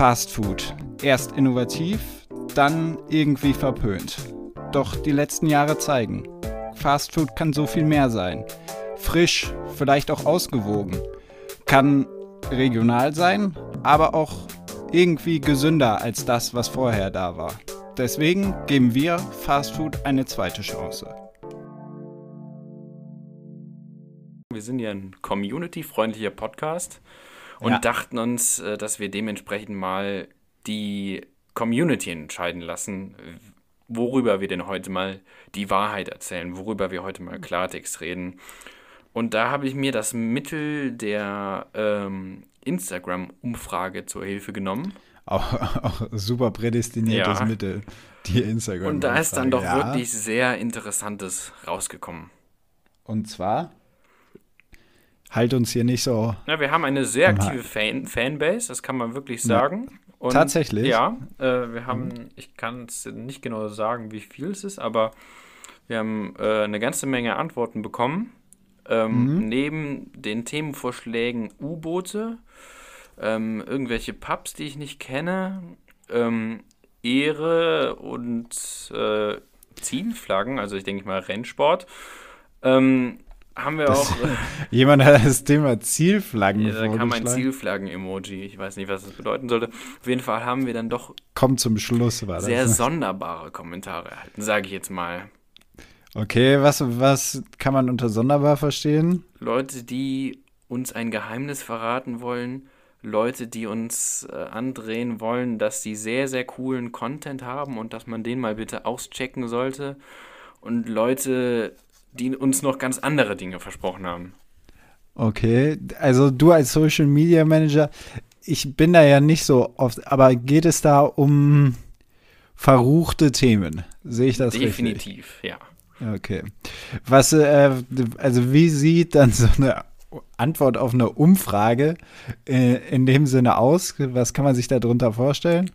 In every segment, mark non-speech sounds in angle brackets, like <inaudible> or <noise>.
Fast Food. Erst innovativ, dann irgendwie verpönt. Doch die letzten Jahre zeigen, Fast Food kann so viel mehr sein. Frisch, vielleicht auch ausgewogen. Kann regional sein, aber auch irgendwie gesünder als das, was vorher da war. Deswegen geben wir Fast Food eine zweite Chance. Wir sind ja ein community-freundlicher Podcast und ja. dachten uns, äh, dass wir dementsprechend mal die Community entscheiden lassen, worüber wir denn heute mal die Wahrheit erzählen, worüber wir heute mal Klartext reden. Und da habe ich mir das Mittel der ähm, Instagram-Umfrage zur Hilfe genommen. Auch, <laughs> auch super prädestiniertes ja. Mittel, die Instagram. Und da ist dann doch ja. wirklich sehr Interessantes rausgekommen. Und zwar? Halt uns hier nicht so. Ja, wir haben eine sehr aktive Fan Fanbase, das kann man wirklich sagen. Und Tatsächlich? Ja, äh, wir haben, mhm. ich kann es nicht genau sagen, wie viel es ist, aber wir haben äh, eine ganze Menge Antworten bekommen. Ähm, mhm. Neben den Themenvorschlägen U-Boote, ähm, irgendwelche Pubs, die ich nicht kenne, ähm, Ehre und äh, Zielflaggen, also ich denke mal Rennsport. Ähm, haben wir das, auch. <laughs> jemand hat das Thema Zielflaggen ja, Da kam ein Zielflaggen-Emoji. Ich weiß nicht, was das bedeuten sollte. Auf jeden Fall haben wir dann doch. Kommt zum Schluss, war das. Sehr sonderbare Kommentare erhalten, sage ich jetzt mal. Okay, was, was kann man unter sonderbar verstehen? Leute, die uns ein Geheimnis verraten wollen. Leute, die uns äh, andrehen wollen, dass sie sehr, sehr coolen Content haben und dass man den mal bitte auschecken sollte. Und Leute, die uns noch ganz andere Dinge versprochen haben. Okay, also du als Social Media Manager, ich bin da ja nicht so oft, aber geht es da um verruchte Themen? Sehe ich das Definitiv, richtig? ja. Okay. Was, äh, also wie sieht dann so eine Antwort auf eine Umfrage äh, in dem Sinne aus? Was kann man sich darunter vorstellen?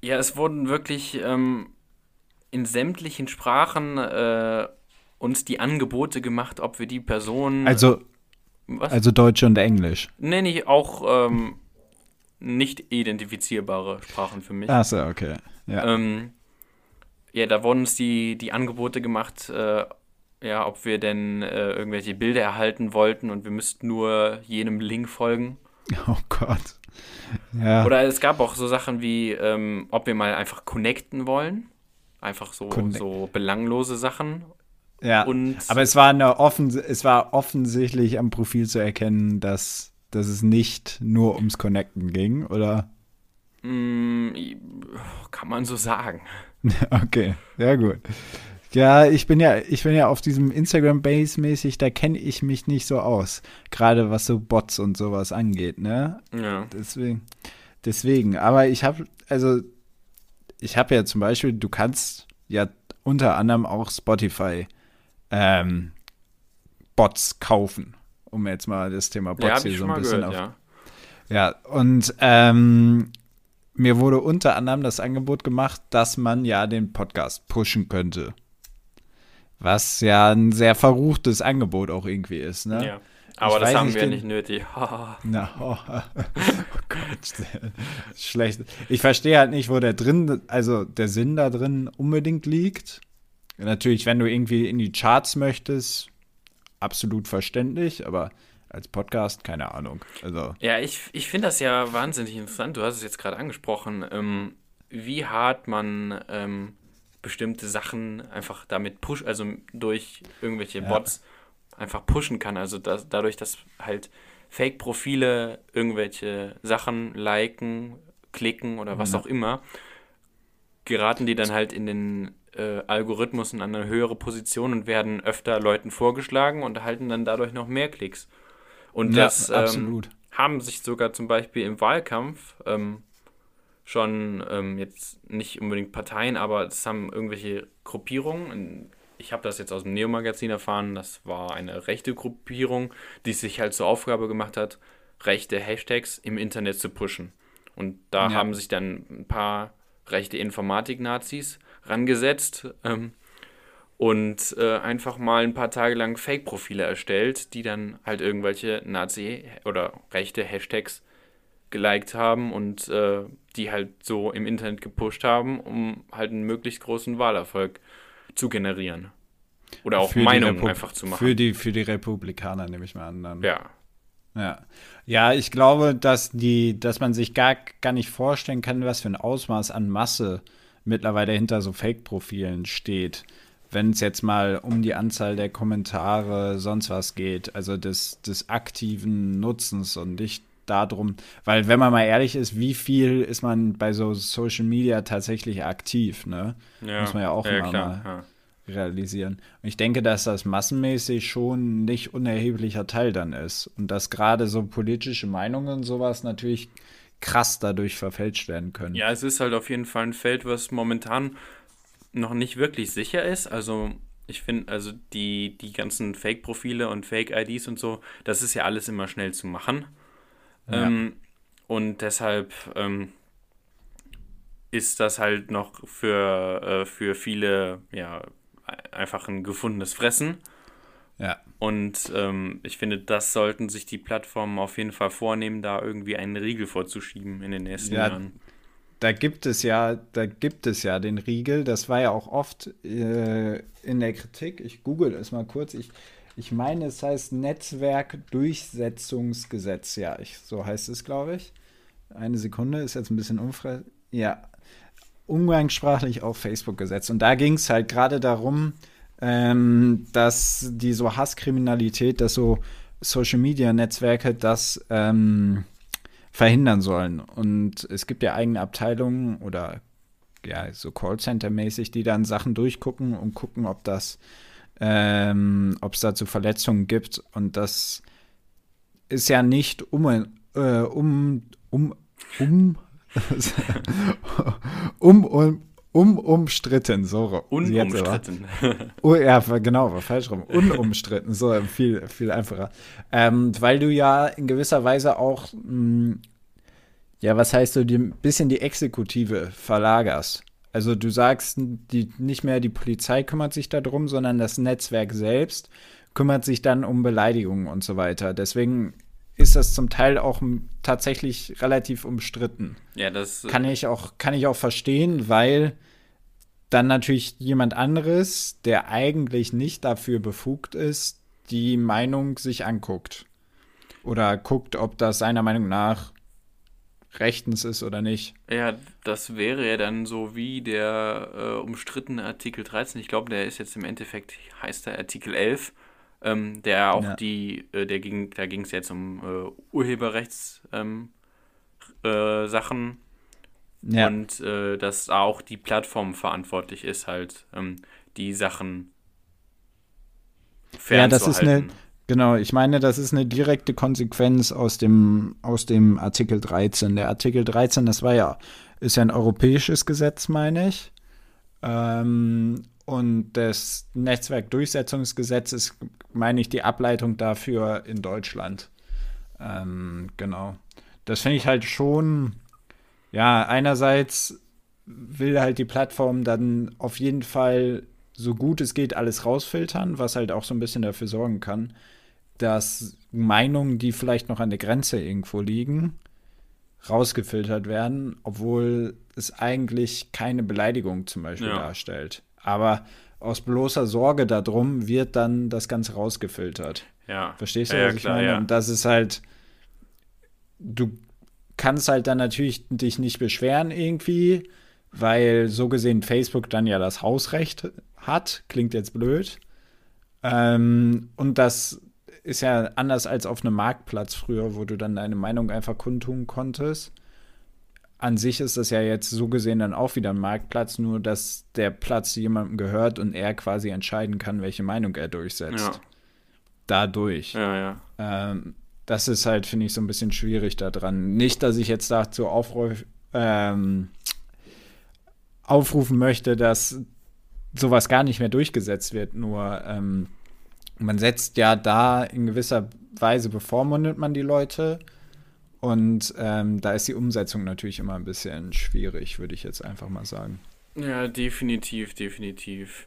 Ja, es wurden wirklich ähm, in sämtlichen Sprachen äh, uns die Angebote gemacht, ob wir die Person. Also, was? also Deutsch und Englisch. Nenne ich auch ähm, nicht identifizierbare Sprachen für mich. Achso, okay. Ja. Ähm, ja, da wurden uns die, die Angebote gemacht, äh, ja, ob wir denn äh, irgendwelche Bilder erhalten wollten und wir müssten nur jenem Link folgen. <laughs> Oh Gott. Ja. Oder es gab auch so Sachen wie, ähm, ob wir mal einfach connecten wollen. Einfach so, so belanglose Sachen. Ja, und aber es war, eine offen, es war offensichtlich am Profil zu erkennen, dass, dass es nicht nur ums Connecten ging, oder? Mm, kann man so sagen. <laughs> okay, ja gut. Ja, ich bin ja, ich bin ja auf diesem Instagram-Base mäßig, da kenne ich mich nicht so aus. Gerade was so Bots und sowas angeht, ne? Ja. Deswegen, deswegen. Aber ich habe, also, ich habe ja zum Beispiel, du kannst ja unter anderem auch Spotify ähm, Bots kaufen, um jetzt mal das Thema Bots ja, hier so ein bisschen gehört, auf. Ja, ja und ähm, mir wurde unter anderem das Angebot gemacht, dass man ja den Podcast pushen könnte. Was ja ein sehr verruchtes Angebot auch irgendwie ist, ne? Ja. Aber ich das haben wir nicht nötig. <laughs> Na, oh, <laughs> oh Gott, schlecht. Ich verstehe halt nicht, wo der drin, also der Sinn da drin unbedingt liegt. Natürlich, wenn du irgendwie in die Charts möchtest, absolut verständlich, aber als Podcast, keine Ahnung. Also. Ja, ich, ich finde das ja wahnsinnig interessant. Du hast es jetzt gerade angesprochen, ähm, wie hart man ähm, bestimmte Sachen einfach damit pusht, also durch irgendwelche ja. Bots einfach pushen kann. Also dass, dadurch, dass halt Fake-Profile irgendwelche Sachen liken, klicken oder was ja. auch immer, geraten die dann halt in den äh, Algorithmus in eine höhere Position und werden öfter Leuten vorgeschlagen und erhalten dann dadurch noch mehr Klicks. Und ja, das ähm, haben sich sogar zum Beispiel im Wahlkampf ähm, schon ähm, jetzt nicht unbedingt Parteien, aber es haben irgendwelche Gruppierungen. Ich habe das jetzt aus dem Neo-Magazin erfahren. Das war eine rechte Gruppierung, die sich halt zur Aufgabe gemacht hat, rechte Hashtags im Internet zu pushen. Und da ja. haben sich dann ein paar rechte Informatik-Nazis rangesetzt ähm, und äh, einfach mal ein paar Tage lang Fake-Profile erstellt, die dann halt irgendwelche Nazi- oder rechte Hashtags geliked haben und äh, die halt so im Internet gepusht haben, um halt einen möglichst großen Wahlerfolg zu generieren. Oder auch Für Meinungen einfach zu machen. Für die, für die Republikaner nehme ich mal an. Dann. ja. Ja. Ja, ich glaube, dass die, dass man sich gar, gar nicht vorstellen kann, was für ein Ausmaß an Masse mittlerweile hinter so Fake-Profilen steht. Wenn es jetzt mal um die Anzahl der Kommentare, sonst was geht, also des, des aktiven Nutzens und nicht darum, weil wenn man mal ehrlich ist, wie viel ist man bei so Social Media tatsächlich aktiv, ne? ja. Muss man ja auch ja, immer klar, mal- ja. realisieren. Und ich denke, dass das massenmäßig schon nicht unerheblicher Teil dann ist. Und dass gerade so politische Meinungen und sowas natürlich krass dadurch verfälscht werden können. Ja, es ist halt auf jeden Fall ein Feld, was momentan noch nicht wirklich sicher ist. Also ich finde, also die, die ganzen Fake-Profile und Fake-IDs und so, das ist ja alles immer schnell zu machen. Ja. Ähm, und deshalb ähm, ist das halt noch für, äh, für viele ja einfach ein gefundenes Fressen. Ja. Und ähm, ich finde, das sollten sich die Plattformen auf jeden Fall vornehmen, da irgendwie einen Riegel vorzuschieben in den nächsten Ja, Jahren. Da gibt es ja, da gibt es ja den Riegel. Das war ja auch oft äh, in der Kritik. Ich google es mal kurz. Ich, ich meine, es heißt Netzwerkdurchsetzungsgesetz. Ja, ich, so heißt es, glaube ich. Eine Sekunde ist jetzt ein bisschen unfrei. Ja, umgangssprachlich auf Facebook gesetzt. Und da ging es halt gerade darum, ähm, dass die so Hasskriminalität, dass so Social Media Netzwerke das ähm, verhindern sollen. Und es gibt ja eigene Abteilungen oder ja, so Callcenter-mäßig, die dann Sachen durchgucken und gucken, ob das, ähm, ob es dazu Verletzungen gibt. Und das ist ja nicht um, äh, um, um, um, um, <laughs> um, um, umstritten, so. Unumstritten. <laughs> Oh, ja, genau, war falsch rum. Unumstritten, so viel, viel einfacher. Ähm, weil du ja in gewisser Weise auch, mh, ja, was heißt du, ein bisschen die Exekutive verlagerst. Also du sagst, die, nicht mehr die Polizei kümmert sich darum, sondern das Netzwerk selbst kümmert sich dann um Beleidigungen und so weiter. Deswegen ist das zum Teil auch tatsächlich relativ umstritten. ja, das Kann ich auch, kann ich auch verstehen, weil dann natürlich jemand anderes, der eigentlich nicht dafür befugt ist, die Meinung sich anguckt. Oder guckt, ob das seiner Meinung nach rechtens ist oder nicht. Ja, das wäre ja dann so wie der äh, umstrittene Artikel 13. Ich glaube, der ist jetzt im Endeffekt, heißt der Artikel 11, ähm, der auch Ja. die, äh, der ging, da ging es jetzt um äh, Urheberrechts ähm, äh, Ja, und äh, dass auch die Plattform verantwortlich ist, halt ähm, die Sachen Ja, das ist eine- fernzuhalten. genau. Ich meine, das ist eine direkte Konsequenz aus dem, aus dem Artikel 13. Der Artikel 13, das war ja, ist ja ein europäisches Gesetz, meine ich. Ähm, und das Netzwerkdurchsetzungsgesetz ist, meine ich, die Ableitung dafür in Deutschland. Ähm, genau. Das finde ich halt schon, ja, einerseits will halt die Plattform dann auf jeden Fall so gut es geht alles rausfiltern, was halt auch so ein bisschen dafür sorgen kann, dass Meinungen, die vielleicht noch an der Grenze irgendwo liegen, rausgefiltert werden, obwohl es eigentlich keine Beleidigung zum Beispiel Ja. darstellt. Aber aus bloßer Sorge darum wird dann das Ganze rausgefiltert. Ja. Verstehst du, ja, was ja, ich klar, meine? Ja. Und das ist halt, du kannst halt dann natürlich dich nicht beschweren irgendwie, weil so gesehen Facebook dann ja das Hausrecht hat. Klingt jetzt blöd. Ähm, und das ist ja anders als auf einem Marktplatz früher, wo du dann deine Meinung einfach kundtun konntest. An sich ist das ja jetzt so gesehen dann auch wieder ein Marktplatz, nur dass der Platz jemandem gehört und er quasi entscheiden kann, welche Meinung er durchsetzt. Ja. Dadurch. ja, ja. Ähm, das ist halt, finde ich, so ein bisschen schwierig daran. Nicht, dass ich jetzt dazu aufruf, ähm, aufrufen möchte, dass sowas gar nicht mehr durchgesetzt wird. Nur ähm, man setzt ja da in gewisser Weise bevormundet man die Leute. Und ähm, da ist die Umsetzung natürlich immer ein bisschen schwierig, würde ich jetzt einfach mal sagen. Ja, definitiv, definitiv.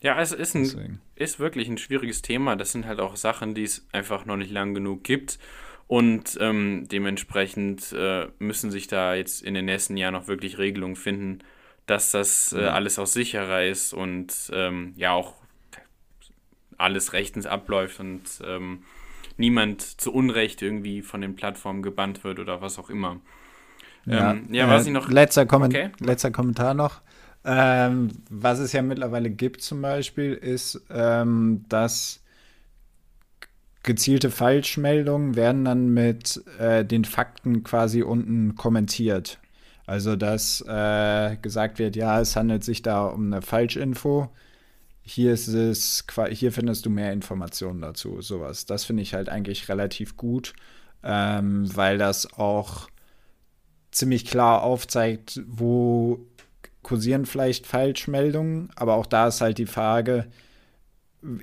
Ja, es ist, ein, Deswegen. ist wirklich ein schwieriges Thema. Das sind halt auch Sachen, die es einfach noch nicht lang genug gibt. Und ähm, dementsprechend äh, müssen sich da jetzt in den nächsten Jahren noch wirklich Regelungen finden, dass das äh, alles auch sicherer ist und ähm, ja auch alles rechtens abläuft und ähm, niemand zu Unrecht irgendwie von den Plattformen gebannt wird oder was auch immer. Ja, Ähm, ja, äh, was ich noch. Letzter, Kommen Okay. letzter Kommentar noch. Ähm, was es ja mittlerweile gibt zum Beispiel, ist, ähm, dass gezielte Falschmeldungen werden dann mit äh, den Fakten quasi unten kommentiert. Also, dass äh, gesagt wird, ja, es handelt sich da um eine Falschinfo. Hier ist es, hier findest du mehr Informationen dazu, sowas. Das finde ich halt eigentlich relativ gut, ähm, weil das auch ziemlich klar aufzeigt, wo kursieren vielleicht Falschmeldungen, aber auch da ist halt die Frage,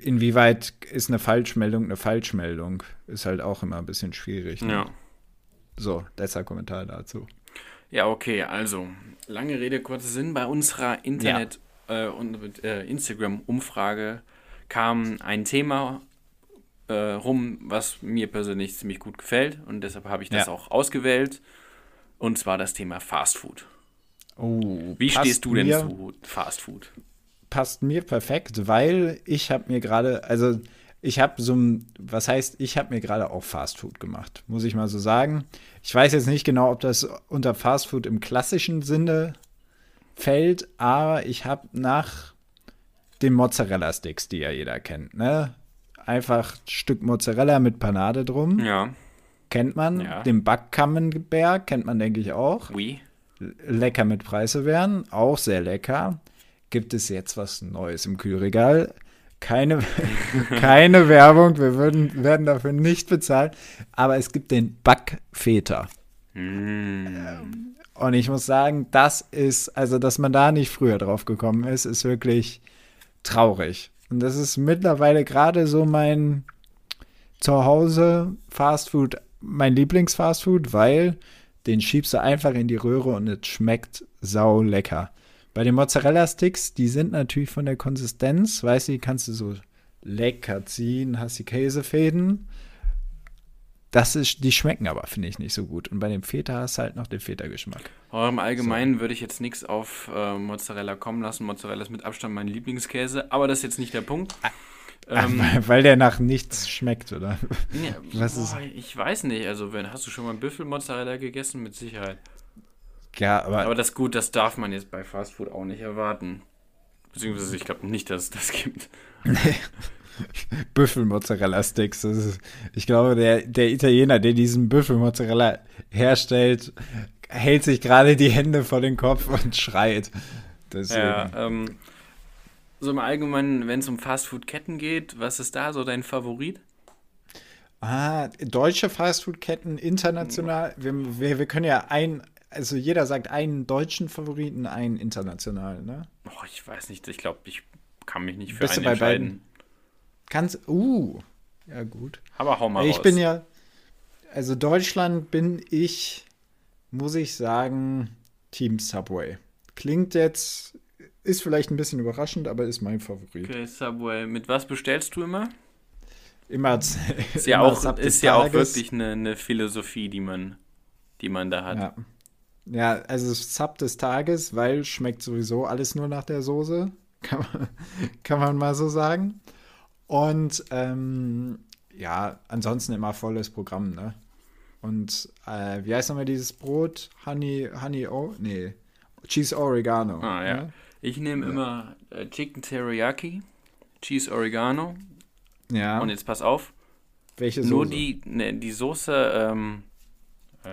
inwieweit ist eine Falschmeldung eine Falschmeldung? Ist halt auch immer ein bisschen schwierig. Ne? Ja. So, letzter Kommentar dazu. Ja, okay, also lange Rede, kurzer Sinn. Bei unserer Internet- äh, und äh, Instagram-Umfrage kam ein Thema äh, rum, was mir persönlich ziemlich gut gefällt und deshalb habe ich das Ja. auch ausgewählt. Und zwar das Thema Fast Food. Oh, Wie stehst du denn mir, zu Fast Food? Passt mir perfekt, weil ich habe mir gerade, also ich habe so ein, was heißt, ich habe mir gerade auch Fast Food gemacht, muss ich mal so sagen. Ich weiß jetzt nicht genau, ob das unter Fast Food im klassischen Sinne fällt, aber ich habe nach den Mozzarella-Sticks, die ja jeder kennt, ne? Einfach ein Stück Mozzarella mit Panade drum, Ja, kennt man. Ja. Den Backkammenberg kennt man, denke ich, auch. wie? Lecker mit Preiselbeeren, auch sehr lecker. Gibt es jetzt was Neues im Kühlregal? Keine, <laughs> keine Werbung, wir würden, werden dafür nicht bezahlt. Aber es gibt den Backfeta. Mm. Und ich muss sagen, das ist, also dass man da nicht früher drauf gekommen ist, ist wirklich traurig. Und das ist mittlerweile gerade so mein Zuhause Fastfood, mein Lieblings-Fastfood, weil den schiebst du einfach in die Röhre und es schmeckt sau lecker. Bei den Mozzarella-Sticks, die sind natürlich von der Konsistenz, weißt du, die kannst du so lecker ziehen, hast die Käsefäden. Das ist, die schmecken aber, finde ich, nicht so gut. Und bei dem Feta hast du halt noch den Feta-Geschmack. Im Allgemeinen würde ich jetzt nichts auf äh, Mozzarella kommen lassen. Mozzarella ist mit Abstand mein Lieblingskäse, aber das ist jetzt nicht der Punkt. Ach, Ähm, weil, weil der nach nichts schmeckt, oder? Ja, <laughs> Was ist- boah, Ich weiß nicht. Also, wenn, hast du schon mal Büffelmozzarella gegessen? Mit Sicherheit. Ja, aber, Aber das ist gut, das darf man jetzt bei Fastfood auch nicht erwarten. Beziehungsweise, ich glaube nicht, dass es das gibt. <laughs> <laughs> <laughs> Büffelmozzarella-Sticks. Ich glaube, der, der Italiener, der diesen Büffelmozzarella herstellt, hält sich gerade die Hände vor den Kopf und schreit. Deswegen. Ja, ähm, so im Allgemeinen, wenn es um Fastfood-Ketten geht, was ist da so dein Favorit? Ah, deutsche Fastfood-Ketten international. Wir, wir, wir können ja ein, also jeder sagt einen deutschen Favoriten, einen internationalen, ne? Oh, ich weiß nicht. Ich glaube, ich kann mich nicht für Bist du einen bei entscheiden. beiden? Kannst, uh, ja gut. Aber hau mal ich raus. bin ja, also Deutschland bin ich, muss ich sagen, Team Subway. Klingt jetzt, ist vielleicht ein bisschen überraschend, aber ist mein Favorit. Okay, Subway. Mit was bestellst du immer? Immer, Ist ja immer auch, ist ja auch wirklich eine, eine Philosophie, die man, die man da hat. Ja. ja, also Sub des Tages, weil schmeckt sowieso alles nur nach der Soße. <laughs> Kann man, kann man mal so sagen. Und ähm, ja, ansonsten immer volles Programm, ne? Und äh, wie heißt nochmal dieses Brot? Honey, Honey, oh, nee. Cheese Oregano. Ah, ja. Ne? Ich nehme immer äh, Chicken Teriyaki, Cheese Oregano. Ja. Und jetzt pass auf, welche Soße? nur die, ne, die Soße ähm,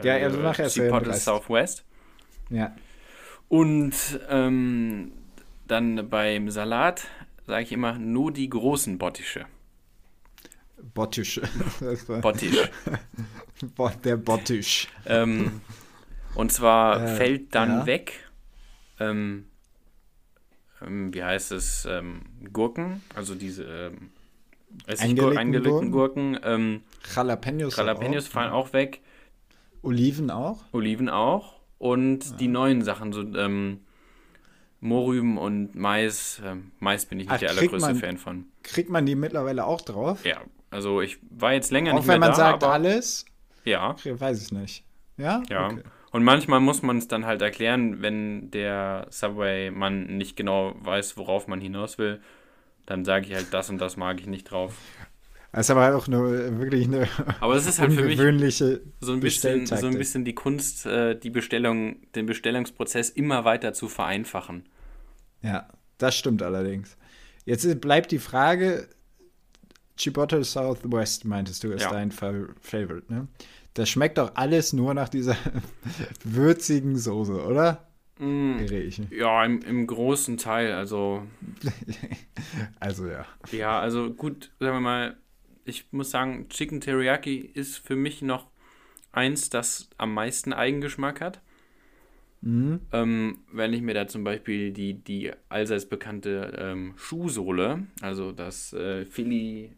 Ja, also erst den Chipotle. Southwest. Ja. Und ähm, dann beim Salat sage ich immer nur die großen Bottische. Bottisch. Das <laughs> war- Bottisch. Bot- Der Bottisch. ähm, und zwar Äh, fällt dann ja. weg, ähm, ähm, wie heißt es, ähm, Gurken, also diese ähm, Eingelegten eingelegten Gurken, ähm, Jalapenos. Jalapenos auch. fallen auch weg, Oliven auch? Oliven auch und die neuen Sachen, so ähm, Mohrrüben und Mais. Ähm, Mais bin ich nicht Ach, der allergrößte man- Fan von. Kriegt man die mittlerweile auch drauf? Ja, also ich war jetzt länger Auch nicht mehr wenn man da, sagt alles? Ja. Weiß ich nicht. Ja? Ja. Okay. Und manchmal muss man es dann halt erklären, wenn der Subway-Mann nicht genau weiß, worauf man hinaus will. Dann sage ich halt, das und das mag ich nicht drauf. Das ist aber auch nur wirklich eine <laughs> Aber es ist halt für mich so ein bisschen, so ein bisschen die Kunst, äh, die Bestellung, den Bestellungsprozess immer weiter zu vereinfachen. Ja, das stimmt allerdings. Jetzt bleibt die Frage, Chipotle Southwest meintest du, ist Ja. dein Fa Favorite, ne? Das schmeckt doch alles nur nach dieser <laughs> würzigen Soße, oder? Mm, mich. ja, im, im großen Teil. Also, <laughs> Also ja. ja, also gut, sagen wir mal, ich muss sagen, Chicken Teriyaki ist für mich noch eins, das am meisten Eigengeschmack hat. Mhm. Ähm, wenn ich mir da zum Beispiel die, die allseits bekannte ähm, Schuhsohle, also das äh, Philly,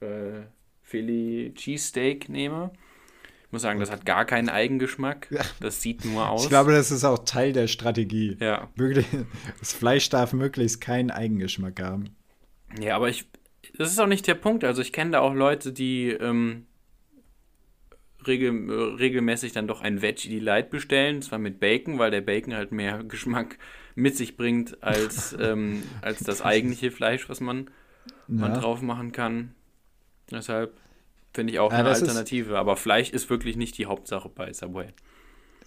äh, Philly Cheesesteak nehme, ich muss sagen, das hat gar keinen Eigengeschmack. Das sieht nur aus. Ich glaube, das ist auch Teil der Strategie. ja. <laughs> Das Fleisch darf möglichst keinen Eigengeschmack haben. ja, aber ich, das ist auch nicht der Punkt. Also ich kenne da auch Leute, die ähm, regel, regelmäßig dann doch ein Veggie Delight bestellen, zwar mit Bacon, weil der Bacon halt mehr <laughs> Geschmack mit sich bringt als, <laughs> ähm, als das eigentliche Fleisch, was man man Ja. drauf machen kann. Deshalb finde ich auch Ja, eine ist- Alternative. Aber Fleisch ist wirklich nicht die Hauptsache bei Subway.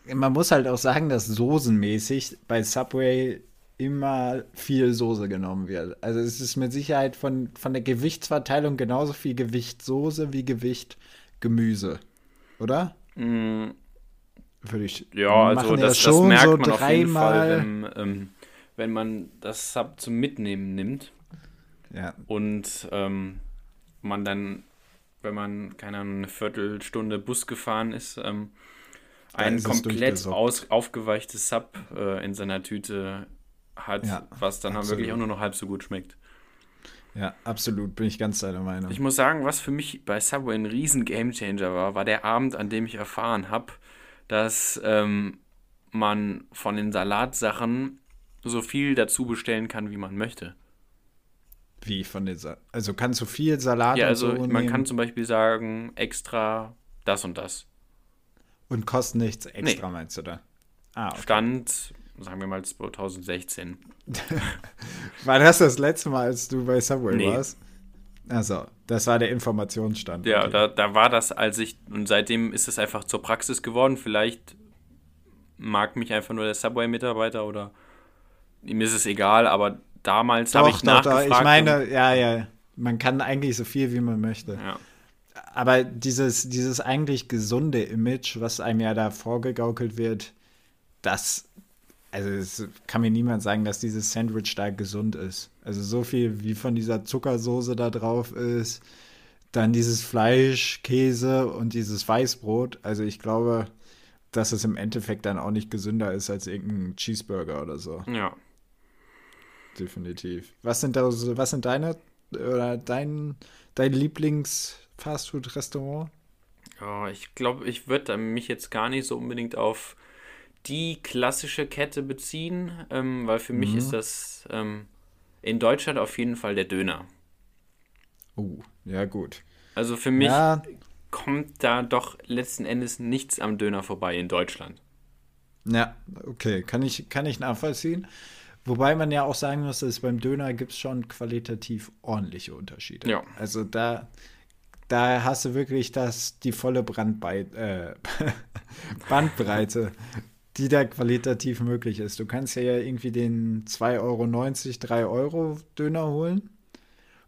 Man muss halt auch sagen, dass soßenmäßig bei Subway immer viel Soße genommen wird. Also es ist mit Sicherheit von, von der Gewichtsverteilung genauso viel Gewicht Soße wie Gewicht Gemüse. Oder? Mm, Würde ich. ja, also das, das schon merkt so man auf jeden Fall, dreimal- wenn, ähm, wenn man das Sub zum Mitnehmen nimmt Ja, und ähm, man dann, wenn man, keine Ahnung, eine Viertelstunde Bus gefahren ist, ähm, ein komplett aus, aufgeweichtes Sub äh, in seiner Tüte hat, Ja, was dann absolut. wirklich auch nur noch halb so gut schmeckt. ja, absolut, bin ich ganz deiner Meinung. Ich muss sagen, was für mich bei Subway ein riesen Gamechanger war, war der Abend, an dem ich erfahren habe, dass ähm, man von den Salatsachen so viel dazu bestellen kann, wie man möchte. Wie von dieser. Also kannst du viel Salat Ja, also so man nehmen kann zum Beispiel sagen, extra das und das. und kostet nichts extra, meinst du da? Ah, okay. Stand, sagen wir mal 2016. <laughs> War das das letzte Mal, als du bei Subway Nee. warst? Also, das war der Informationsstand. Ja, Okay. da, da war das, als ich, und seitdem ist es einfach zur Praxis geworden. Vielleicht mag mich einfach nur der Subway-Mitarbeiter oder ihm ist es egal, aber damals habe Doch, ich doch, doch. nachgefragt. Ich meine, ja, ja. Man kann eigentlich so viel, wie man möchte. ja. Aber dieses, dieses eigentlich gesunde Image, was einem ja da vorgegaukelt wird, das, also es kann mir niemand sagen, dass dieses Sandwich da gesund ist. Also so viel wie von dieser Zuckersoße da drauf ist, dann dieses Fleisch, Käse und dieses Weißbrot. Also ich glaube, dass es im Endeffekt dann auch nicht gesünder ist als irgendein Cheeseburger oder so. ja. Definitiv. Was sind da so, was sind deine oder dein, dein Lieblings-Fastfood-Restaurant? Ja, ich glaube, ich würde mich jetzt gar nicht so unbedingt auf die klassische Kette beziehen, ähm, weil für mich Mhm. ist das ähm, in Deutschland auf jeden Fall der Döner. Oh, ja, gut. Also für mich Ja, kommt da doch letzten Endes nichts am Döner vorbei in Deutschland. ja, okay, kann ich, kann ich nachvollziehen. Wobei man ja auch sagen muss, dass beim Döner gibt es schon qualitativ ordentliche Unterschiede. Ja. Also da, da hast du wirklich das, die volle Brandbei äh, <laughs> Bandbreite, die da qualitativ möglich ist. Du kannst ja irgendwie den 2,90 Euro, 3 Euro Döner holen,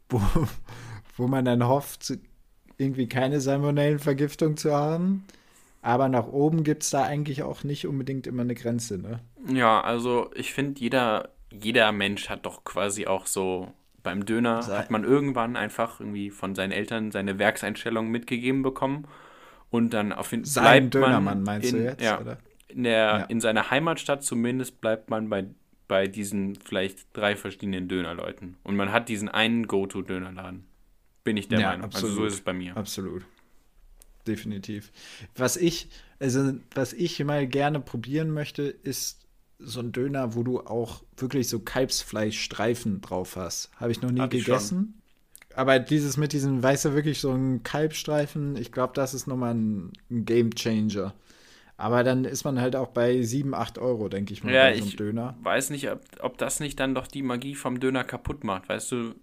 wo, <laughs> wo man dann hofft, irgendwie keine Salmonellenvergiftung zu haben. Aber nach oben gibt es da eigentlich auch nicht unbedingt immer eine Grenze, ne? Ja, also ich finde, jeder, jeder Mensch hat doch quasi auch so beim Döner Sei- hat man irgendwann einfach irgendwie von seinen Eltern seine Werkseinstellung mitgegeben bekommen und dann auf jeden Sein bleibt Dönermann man meinst in, du jetzt, ja, oder? In der Ja. in seiner Heimatstadt zumindest bleibt man bei bei diesen vielleicht drei verschiedenen Dönerleuten und man hat diesen einen Go-To-Dönerladen. Bin ich der Ja, Meinung. Also so absolut. ist es bei mir. Absolut. Definitiv. Was ich, also was ich mal gerne probieren möchte, ist so ein Döner, wo du auch wirklich so Kalbsfleischstreifen drauf hast. Habe ich noch nie Hab gegessen. aber dieses mit diesem, weißt du, wirklich so ein Kalbstreifen, ich glaube, das ist nochmal ein, ein Game Changer. Aber dann ist man halt auch bei 7, 8 Euro, denke ich mal, Ja, bei so einem ich Döner. weiß nicht, ob, ob das nicht dann doch die Magie vom Döner kaputt macht. Weißt du,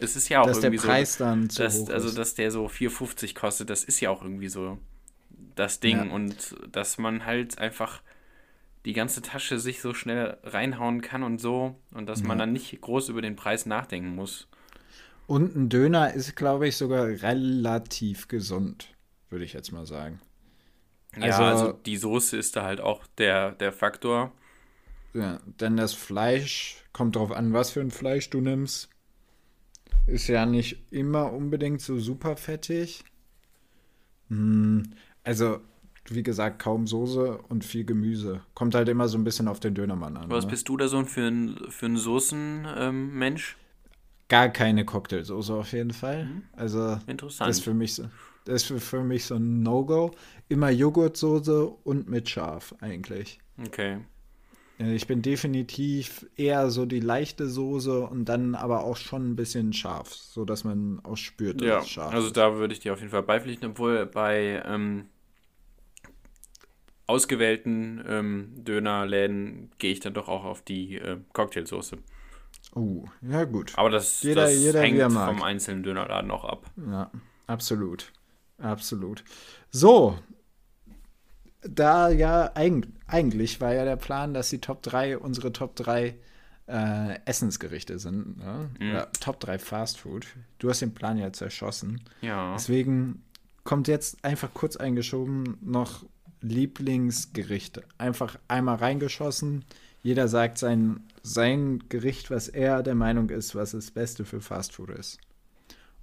es ist ja auch Dass der irgendwie Preis so, dann zu dass, hoch also ist. dass der so 4,50 kostet, das ist ja auch irgendwie so das Ding. Ja. Und dass man halt einfach die ganze Tasche sich so schnell reinhauen kann und so und dass man Ja. dann nicht groß über den Preis nachdenken muss. Und ein Döner ist, glaube ich, sogar relativ gesund, würde ich jetzt mal sagen. Ja, Also- also die Soße ist da halt auch der, der Faktor. Ja, denn das Fleisch, kommt drauf an, was für ein Fleisch du nimmst, ist ja nicht immer unbedingt so super fettig. Hm, also, wie gesagt, kaum Soße und viel Gemüse. Kommt halt immer so ein bisschen auf den Dönermann an. Was ne? bist du da so für ein, für ein Soßen-Mensch? Gar keine Cocktailsoße auf jeden Fall. Also, Interessant. das ist für mich so, das ist für, mich so ein No-Go. Immer Joghurtsoße und mit Schaf eigentlich. okay. Ja, Ich bin definitiv eher so die leichte Soße und dann aber auch schon ein bisschen scharf, so dass man auch spürt, dass Ja, es scharf also ist. da würde ich dir auf jeden Fall beipflichten, obwohl bei ähm, ausgewählten ähm, Dönerläden gehe ich dann doch auch auf die äh, Cocktailsoße. Oh, ja gut. Aber das, Jeder- das jeder, hängt vom einzelnen Dönerladen auch ab. Ja, absolut. Absolut. So. Da ja, eig eigentlich war ja der Plan, dass die Top 3 unsere Top 3 äh, Essensgerichte sind. Ne? Mhm. Ja, Top 3 Fast Food. Du hast den Plan ja zerschossen. Ja. Deswegen kommt jetzt einfach kurz eingeschoben noch Lieblingsgericht. Einfach einmal reingeschossen. Jeder sagt sein, sein Gericht, was er der Meinung ist, was das Beste für Fast Food ist.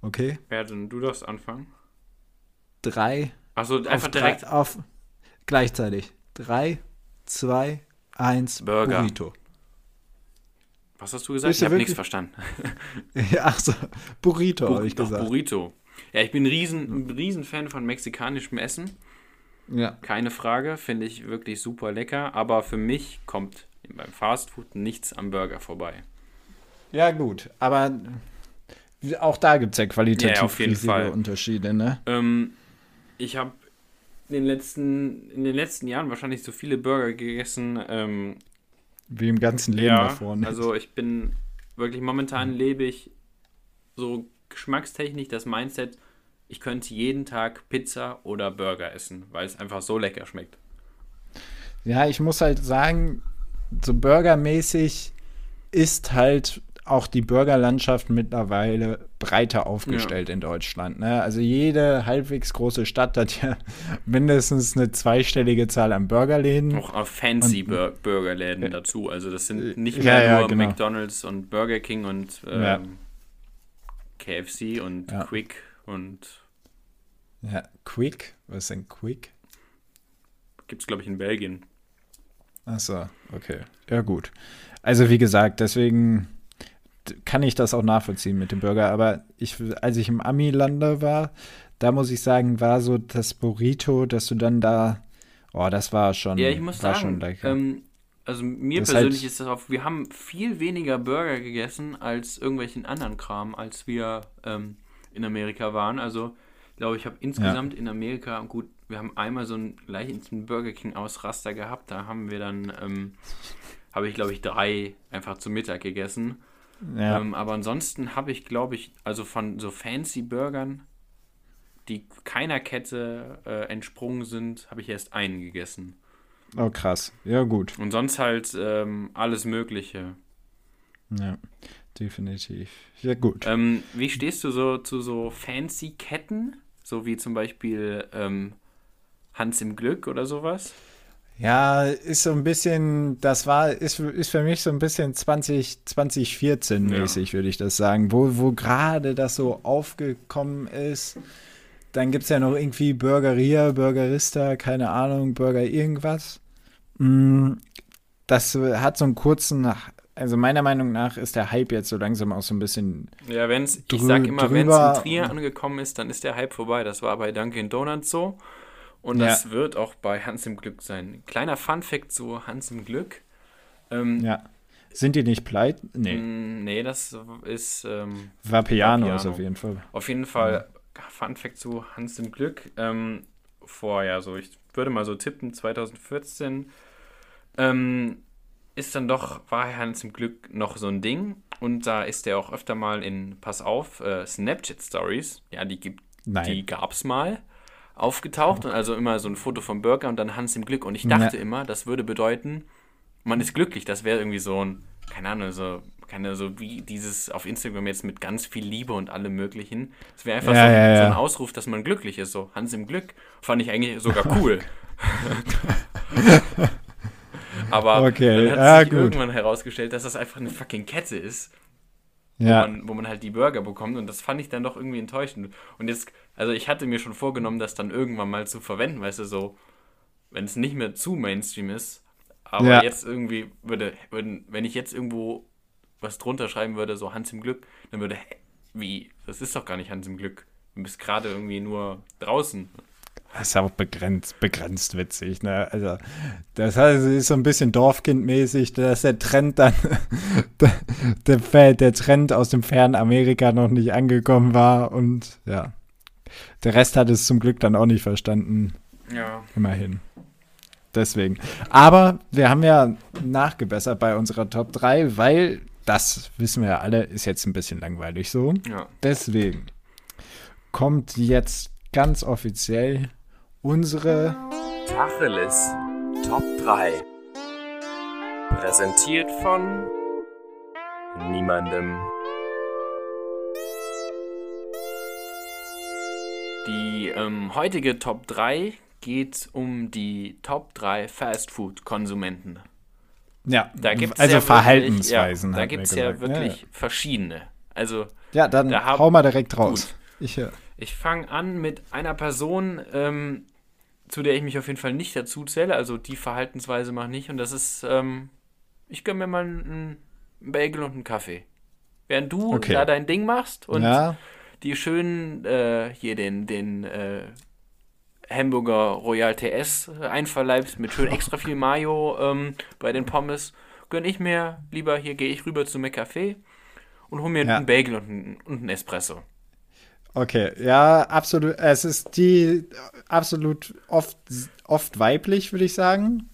Okay? Werden du das anfangen? Drei. Achso, einfach auf direkt. Drei, auf gleichzeitig. Drei, zwei, eins. Burger. Burrito. Was hast du gesagt? Ich habe nichts verstanden. <laughs> Ja, Ach so, Burrito, habe ich Doch, gesagt. Burrito. Ja, ich bin ein riesen, ein riesen Fan von mexikanischem Essen. Ja, Keine Frage, finde ich wirklich super lecker. Aber für mich kommt beim Fastfood nichts am Burger vorbei. ja, gut. Aber auch da gibt es ja qualitativ Ja, auf jeden riesige Fall. Unterschiede, ne? Ähm, ich habe in den letzten in den letzten Jahren wahrscheinlich so viele Burger gegessen. Ähm, Wie im ganzen Leben ja, davor. Ne? also ich bin wirklich momentan lebe ich so geschmackstechnisch das Mindset, ich könnte jeden Tag Pizza oder Burger essen, weil es einfach so lecker schmeckt. Ja, ich muss halt sagen, so burgermäßig ist halt auch die Burgerlandschaft mittlerweile breiter aufgestellt in Deutschland. Ne? Also jede halbwegs große Stadt hat ja <laughs> mindestens eine zweistellige Zahl an Burgerläden. Auch auf fancy Bur Burgerläden dazu. Also das sind nicht Ja, mehr ja, nur genau. McDonalds und Burger King und ähm, Ja. KFC und Ja. Quick und Ja, Quick, was ist denn Quick? gibt es glaube ich in Belgien. Achso, okay. Ja, gut. Also wie gesagt, deswegen kann ich das auch nachvollziehen mit dem Burger. Aber ich, als ich im Ami-Lande war, da muss ich sagen, war so das Burrito, dass du dann da, oh, das war schon, Ja, ich muss sagen, ähm, also mir Das persönlich halt- ist das auch, wir haben viel weniger Burger gegessen als irgendwelchen anderen Kram, als wir ähm, in Amerika waren. Also, ich glaube, ich habe insgesamt in Amerika, gut, wir haben einmal so einen leichten Burger King Ausraster gehabt, da haben wir dann, ähm, habe ich glaube ich drei einfach zu Mittag gegessen. Ja, Ähm, aber ansonsten habe ich, glaube ich, also von so fancy Burgern, die keiner Kette äh, entsprungen sind, habe ich erst einen gegessen. oh krass. Ja, gut. Und sonst halt ähm, alles Mögliche. Ja, definitiv. Ja, gut. Ähm, wie stehst du so zu so fancy Ketten? So wie zum Beispiel ähm, Hans im Glück oder sowas? Ja, ist so ein bisschen, das war, ist, ist für mich so ein bisschen 20, 2014 mäßig, würde ich das sagen, wo, wo gerade das so aufgekommen ist. Dann gibt es ja noch irgendwie Burgeria, Burgerista, keine Ahnung, Burger irgendwas. Mm, Das hat so einen kurzen, also meiner Meinung nach ist der Hype jetzt so langsam auch so ein bisschen, Ja, wenn's, ich sag immer, wenn es in Trier angekommen ist, dann ist der Hype vorbei. Das war bei Dunkin' Donuts so. Und Ja. das wird auch bei Hans im Glück sein. Kleiner Fun-Fact zu Hans im Glück. Ähm, ja. Sind die nicht pleite? Nee. Mm, nee, das ist. Ähm, Vapiano, Vapiano ist auf jeden Fall. Auf jeden Fall, ja. Fun Fact zu Hans im Glück. Ähm, vor, ja, so, ich würde mal so tippen, 2014 ähm, ist dann doch, war Hans im Glück noch so ein Ding. Und da ist er auch öfter mal in, pass auf, äh, Snapchat Stories. Ja, die gibt, Nein. die gab's mal aufgetaucht und also immer so ein Foto vom Burger und dann Hans im Glück. Und ich dachte ja. immer, das würde bedeuten, man ist glücklich. Das wäre irgendwie so ein, keine Ahnung, so, keine, so wie dieses auf Instagram jetzt mit ganz viel Liebe und allem möglichen. Es wäre einfach ja, so, ja, so, ein Ausruf, dass man glücklich ist. So, Hans im Glück. Fand ich eigentlich sogar cool. <laughs> Aber okay. dann hat sich irgendwann herausgestellt, dass das einfach eine fucking Kette ist. Ja. Wo, man, wo man halt die Burger bekommt. Und das fand ich dann doch irgendwie enttäuschend. Und jetzt, also ich hatte mir schon vorgenommen, das dann irgendwann mal zu verwenden, weißt du, so, wenn es nicht mehr zu Mainstream ist. Aber ja. jetzt irgendwie würde, würden, wenn ich jetzt irgendwo was drunter schreiben würde, so Hans im Glück, dann würde, hä, wie? Das ist doch gar nicht Hans im Glück. Du bist gerade irgendwie nur draußen. Das ist auch begrenzt, begrenzt witzig, ne? Also, das heißt, ist so ein bisschen Dorfkindmäßig, dass der Trend dann, <laughs> der, der, der Trend aus dem fernen Amerika noch nicht angekommen war und ja. Der Rest hat es zum Glück dann auch nicht verstanden. Ja. Immerhin. Deswegen. Aber wir haben ja nachgebessert bei unserer Top 3, weil das wissen wir ja alle, ist jetzt ein bisschen langweilig so. Ja. Deswegen kommt jetzt ganz offiziell unsere Tacheles Top 3. Präsentiert von niemandem. Die ähm, heutige Top 3 geht um die Top 3 Fastfood-Konsumenten. Ja, also ja Verhaltensweisen. Wirklich, ja, da gibt es ja wirklich ja. verschiedene. Also, ja, dann da hau mal direkt raus. Gut. Ich, ich fange an mit einer Person, ähm, zu der ich mich auf jeden Fall nicht dazu zähle. Also die Verhaltensweise mache ich nicht. Und das ist, ähm, ich gönne mir mal einen Bagel und einen Kaffee. Während du okay. da dein Ding machst und ja. die schönen, äh, hier den, den äh, Hamburger Royal TS einverleibst mit schön extra viel Mayo ähm, bei den Pommes, gönne ich mir lieber, hier gehe ich rüber zu McCafé und hole mir ja. einen Bagel und einen, und einen Espresso. Okay, ja, absolut. Es ist die absolut oft, oft weiblich, würde ich sagen.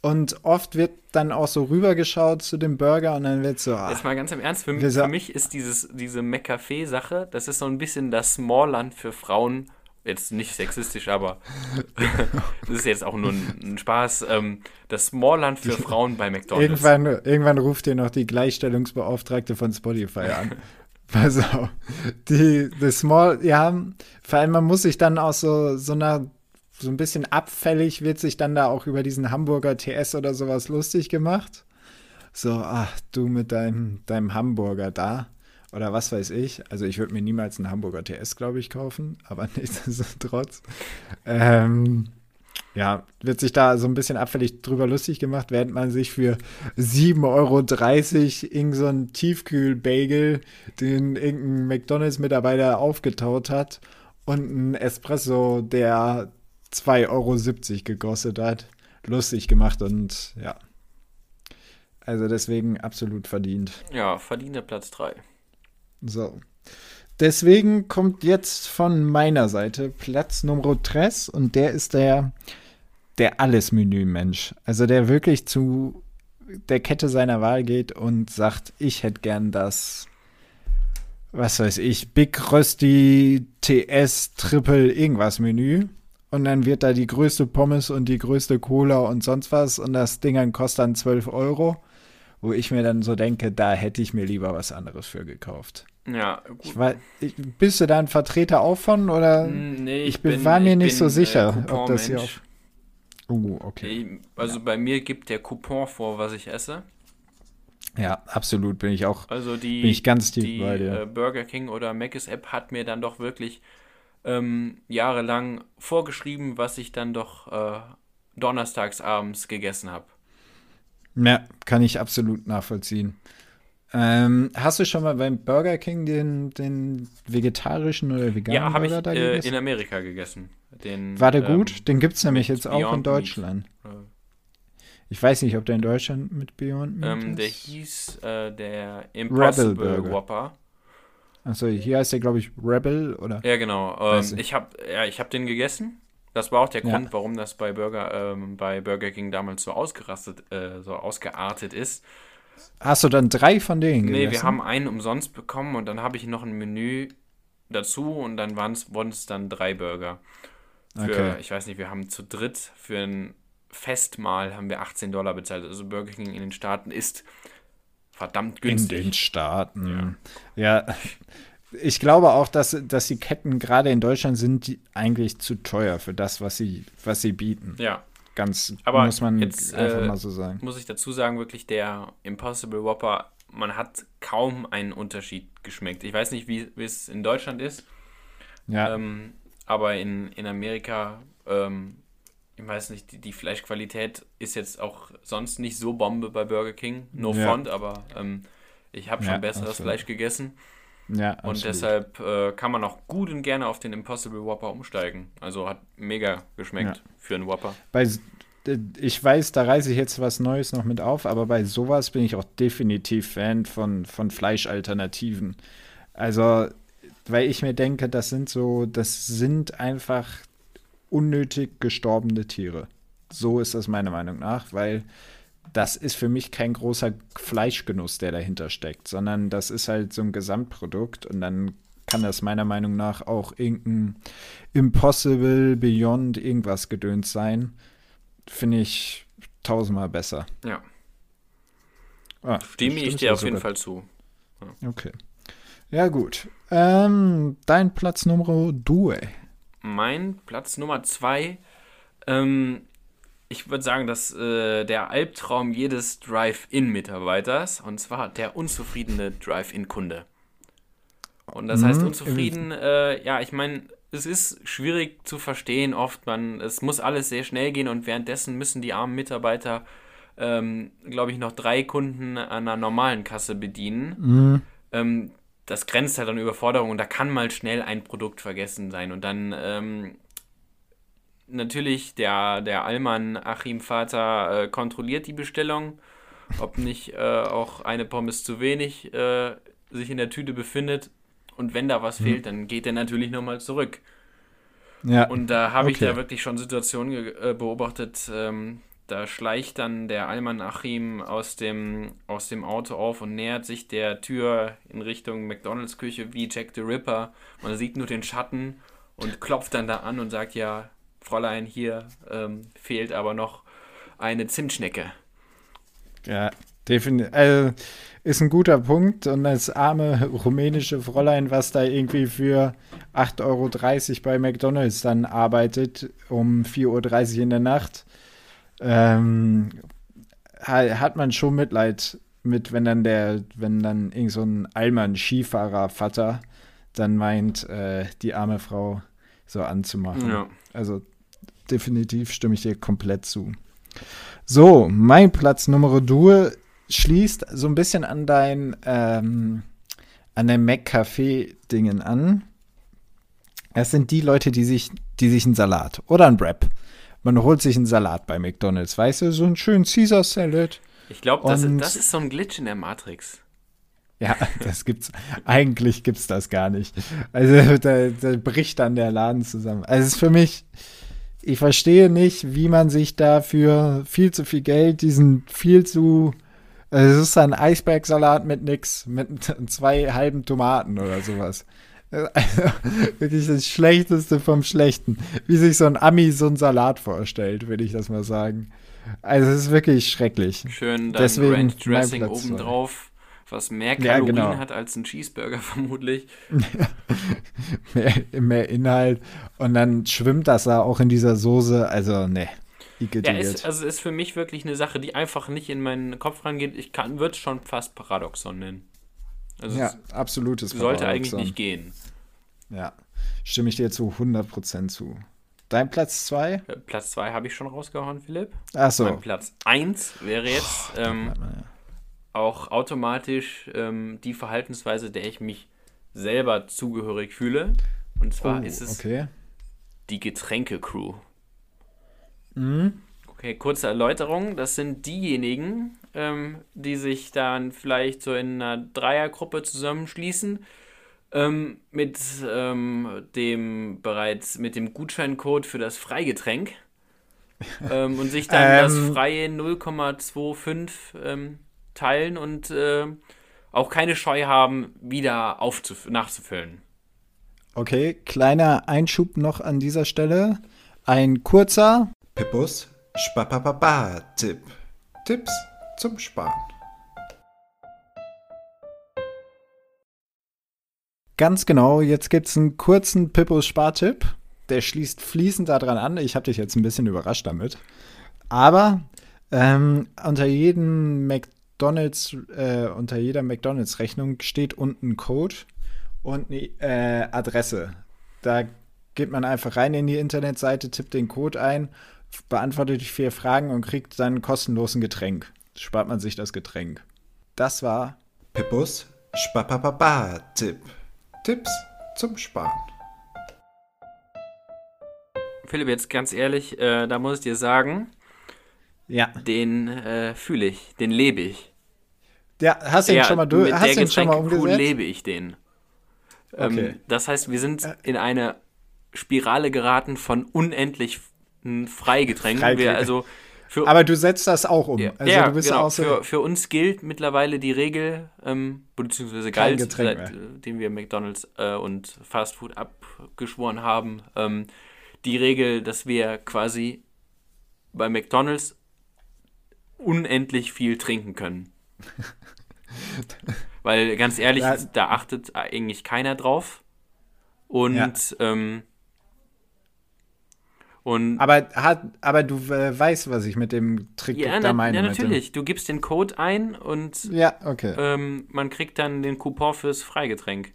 Und oft wird dann auch so rübergeschaut zu dem Burger und dann wird so. Ach, Jetzt mal ganz im Ernst, für, mich, für mich ist dieses, diese McCafé-Sache, das ist so ein bisschen das Smallland für Frauen. Jetzt nicht sexistisch, aber <laughs> das ist jetzt auch nur ein, ein Spaß. Ähm, das Smallland für Frauen bei McDonalds. Irgendwann, irgendwann ruft ihr noch die Gleichstellungsbeauftragte von Spotify an. <laughs> Pass auf. Die, die Small, ja, vor allem man muss sich dann auch so, so einer, so ein bisschen abfällig wird sich dann da auch über diesen Hamburger TS oder sowas lustig gemacht. So, ach, du mit deinem, deinem Hamburger da. Oder was weiß ich. Also ich würde mir niemals einen Hamburger TS, glaube ich, kaufen, aber <laughs> nichtsdestotrotz. Ähm, ja, wird sich da so ein bisschen abfällig drüber lustig gemacht, während man sich für 7,30 Euro irgendeinen so Tiefkühl-Bagel, den irgendein McDonalds-Mitarbeiter aufgetaut hat und ein Espresso, der 2,70 Euro gekostet hat, lustig gemacht und ja. Also deswegen absolut verdient. Ja, verdienter Platz 3. So. Deswegen kommt jetzt von meiner Seite Platz Nummer 3 und der ist der, der Alles-Menü-Mensch. Also der wirklich zu der Kette seiner Wahl geht und sagt, ich hätte gern das, was weiß ich, Big Rösti TS Triple irgendwas Menü. Und dann wird da die größte Pommes und die größte Cola und sonst was und das Ding dann kostet dann 12 Euro. Wo ich mir dann so denke, da hätte ich mir lieber was anderes für gekauft. Ja, gut. Ich weiß, ich, bist du da ein Vertreter auch von oder? Nee, ich, ich bin, war mir nicht bin, so sicher, äh, ob das hier auf. Oh, okay. Also ja. bei mir gibt der Coupon vor, was ich esse. Ja, absolut bin ich auch. Also die, bin ich ganz tief die bei dir. Äh, Burger King oder Mc's App hat mir dann doch wirklich ähm, jahrelang vorgeschrieben, was ich dann doch äh, donnerstags abends gegessen habe. Ja, kann ich absolut nachvollziehen. Ähm, hast du schon mal beim Burger King den, den vegetarischen oder veganen ja, Burger ich, da äh, gegessen? in Amerika gegessen. Den, War der ähm, gut? Den gibt es nämlich jetzt auch in Deutschland. Meat. Ich weiß nicht, ob der in Deutschland mit Beyond Meat Ähm, der ist. hieß äh, der Impossible Burger. Whopper. Achso, hier heißt der, glaube ich, Rebel oder? Ja, genau. Ähm, ich. ich habe ja, ich hab den gegessen. Das war auch der Ja. Grund, warum das bei Burger, ähm, bei Burger King damals so ausgerastet, äh, so ausgeartet ist. Hast du dann drei von denen Nee, wir gegessen? haben einen umsonst bekommen und dann habe ich noch ein Menü dazu und dann wurden es dann drei Burger. Für, Okay. ich weiß nicht, wir haben zu dritt für ein Festmahl haben wir 18 Dollar bezahlt. Also Burger King in den Staaten ist verdammt In günstig. den Staaten. Ja. Ich glaube auch, dass, dass die Ketten gerade in Deutschland sind die eigentlich zu teuer für das, was sie, was sie bieten. Ja, Ganz, Aber muss man jetzt, einfach äh, mal so sagen. muss ich dazu sagen, wirklich der Impossible Whopper, man hat kaum einen Unterschied geschmeckt. Ich weiß nicht, wie es in Deutschland ist, Ja, ähm, aber in, in Amerika, ähm, ich weiß nicht, die, die Fleischqualität ist jetzt auch sonst nicht so Bombe bei Burger King. No Ja. front, aber ähm, ich habe schon Ja, besseres absolut. Fleisch gegessen. Ja, Und absolut. deshalb äh, kann man auch gut und gerne auf den Impossible Whopper umsteigen. Also hat mega geschmeckt Ja. für einen Whopper. bei, ich weiß, da reiße ich jetzt was Neues noch mit auf, aber bei sowas bin ich auch definitiv Fan von, von Fleischalternativen. Also, weil ich mir denke, das sind so, das sind einfach unnötig gestorbene Tiere. So ist das meiner Meinung nach, weil das ist für mich kein großer Fleischgenuss, der dahinter steckt, sondern das ist halt so ein Gesamtprodukt und dann kann das meiner Meinung nach auch irgendein Impossible, Beyond, irgendwas gedöns sein. Finde ich tausendmal besser. Ja, Ah, stimme ich dir auf jeden sogar. Fall zu. Okay. Ja, gut. Ähm, dein Platz Nummer due. Mein Platz Nummer zwei, ähm, ich würde sagen, dass äh, der Albtraum jedes Drive-In-Mitarbeiters, und zwar der unzufriedene Drive-In-Kunde. Und das heißt Mhm, unzufrieden, äh, ja, ich meine, es ist schwierig zu verstehen oft, man, es muss alles sehr schnell gehen und währenddessen müssen die armen Mitarbeiter, ähm, glaube ich, noch drei Kunden an einer normalen Kasse bedienen Mhm. ähm, das grenzt halt an Überforderung und da kann mal schnell ein Produkt vergessen sein. Und dann ähm, natürlich der, der Allmann Achim Vater äh, kontrolliert die Bestellung, ob nicht äh, auch eine Pommes zu wenig äh, sich in der Tüte befindet. Und wenn da Mhm. was fehlt, dann geht er natürlich nochmal zurück. Ja. Und da habe ich Okay. da wirklich schon Situationen äh, beobachtet, ähm, da schleicht dann der Alman Achim aus dem, aus dem Auto auf und nähert sich der Tür in Richtung McDonalds Küche wie Jack the Ripper. Man sieht nur den Schatten und klopft dann da an und sagt, ja, Fräulein, hier ähm, fehlt aber noch eine Zimtschnecke. Ja, definitiv. Also, ist ein guter Punkt. Und das arme rumänische Fräulein, was da irgendwie für 8,30 Euro bei McDonalds dann arbeitet, um 4.30 Uhr in der Nacht, ähm, ha- hat man schon Mitleid mit, wenn dann der, wenn dann irgend so ein Allmann-Skifahrer-Vater dann meint, äh, die arme Frau so anzumachen. Ja. Also definitiv stimme ich dir komplett zu. So, mein Platz Nummer 2 schließt so ein bisschen an dein ähm, an dein McCafé-Dingen an. Es sind die Leute, die sich, die sich einen Salat oder einen Wrap. Man holt sich einen Salat bei McDonalds, weißt du, so einen schönen Caesar Salad. Ich glaube, das, das ist so ein Glitch in der Matrix. Ja, <laughs> das gibt's. Eigentlich gibt's das gar nicht. Also da, da bricht dann der Laden zusammen. Also es ist für mich, ich verstehe nicht, wie man sich da für viel zu viel Geld diesen viel zu, also es ist ein Eisbergsalat mit nix, mit <laughs> zwei halben Tomaten oder sowas. Also <laughs> wirklich das Schlechteste vom Schlechten. Wie sich so ein Ami so einen Salat vorstellt, würde ich das mal sagen. Also es ist wirklich schrecklich. Schön dann Deswegen Ranch Dressing obendrauf, was mehr Ja, Kalorien genau. hat als ein Cheeseburger <laughs> vermutlich. <laughs> mehr, mehr Inhalt und dann schwimmt das da auch in dieser Soße. Also, ne, Ja, ist, also ist für mich wirklich eine Sache, die einfach nicht in meinen Kopf reingeht. Ich kann, würde es schon fast Paradoxon nennen. Also ja, absolutes es sollte eigentlich Paradoxon. nicht gehen. Ja, stimme ich dir zu 100% zu. Dein Platz 2? Äh, Platz 2 habe ich schon rausgehauen, Philipp. Achso. Mein Platz 1 wäre jetzt ähm, auch automatisch ähm, die Verhaltensweise, der ich mich selber zugehörig fühle. Und zwar Oh, ist es okay. die Getränke-Crew. Mhm. Okay, kurze Erläuterung. Das sind diejenigen, ähm, die sich dann vielleicht so in einer Dreiergruppe zusammenschließen ähm, mit ähm, dem bereits mit dem Gutscheincode für das Freigetränk <laughs> ähm, und sich dann das Ähm. freie 0,25 ähm, teilen und äh, auch keine Scheu haben, wieder nachzufüllen. Okay, kleiner Einschub noch an dieser Stelle. Ein kurzer Pippus Spapapapa-Tipp. Tipps zum Sparen. Ganz genau, jetzt gibt es einen kurzen Pippos Spartipp. Der schließt fließend daran an. Ich habe dich jetzt ein bisschen überrascht damit. Aber ähm, unter jedem McDonalds, äh, unter jeder McDonalds-Rechnung steht unten ein Code und eine äh, Adresse. Da geht man einfach rein in die Internetseite, tippt den Code ein, beantwortet die vier Fragen und kriegt dann kostenlos ein Getränk. Spart man sich das Getränk. Das war Pippus Spapapapa-Tipp. Tipps zum Sparen. Philipp, jetzt ganz ehrlich, äh, da muss ich dir sagen, ja. den äh, fühle ich, den lebe ich. Ja, hast du ihn Ja, schon mal durch? mit Hast der ihn Getränkekuh lebe ich den. Ähm, Okay. das heißt, wir sind in eine Spirale geraten von unendlich Freigetränken. Freigetränke. Wir, also Aber du setzt das auch um. ja, Also ja, du bist genau. auch so. für, für uns gilt mittlerweile die Regel, ähm, beziehungsweise galt, seitdem wir McDonalds äh, und Fast Food abgeschworen haben, ähm, die Regel, dass wir quasi bei McDonalds unendlich viel trinken können. <laughs> Weil ganz ehrlich, Ja. da achtet eigentlich keiner drauf. Und, Ja. ähm, und aber, hat, aber du äh, weißt, was ich mit dem Trick ja, da meine. ja, natürlich. Du gibst den Code ein und Ja, okay. ähm, man kriegt dann den Coupon fürs Freigetränk.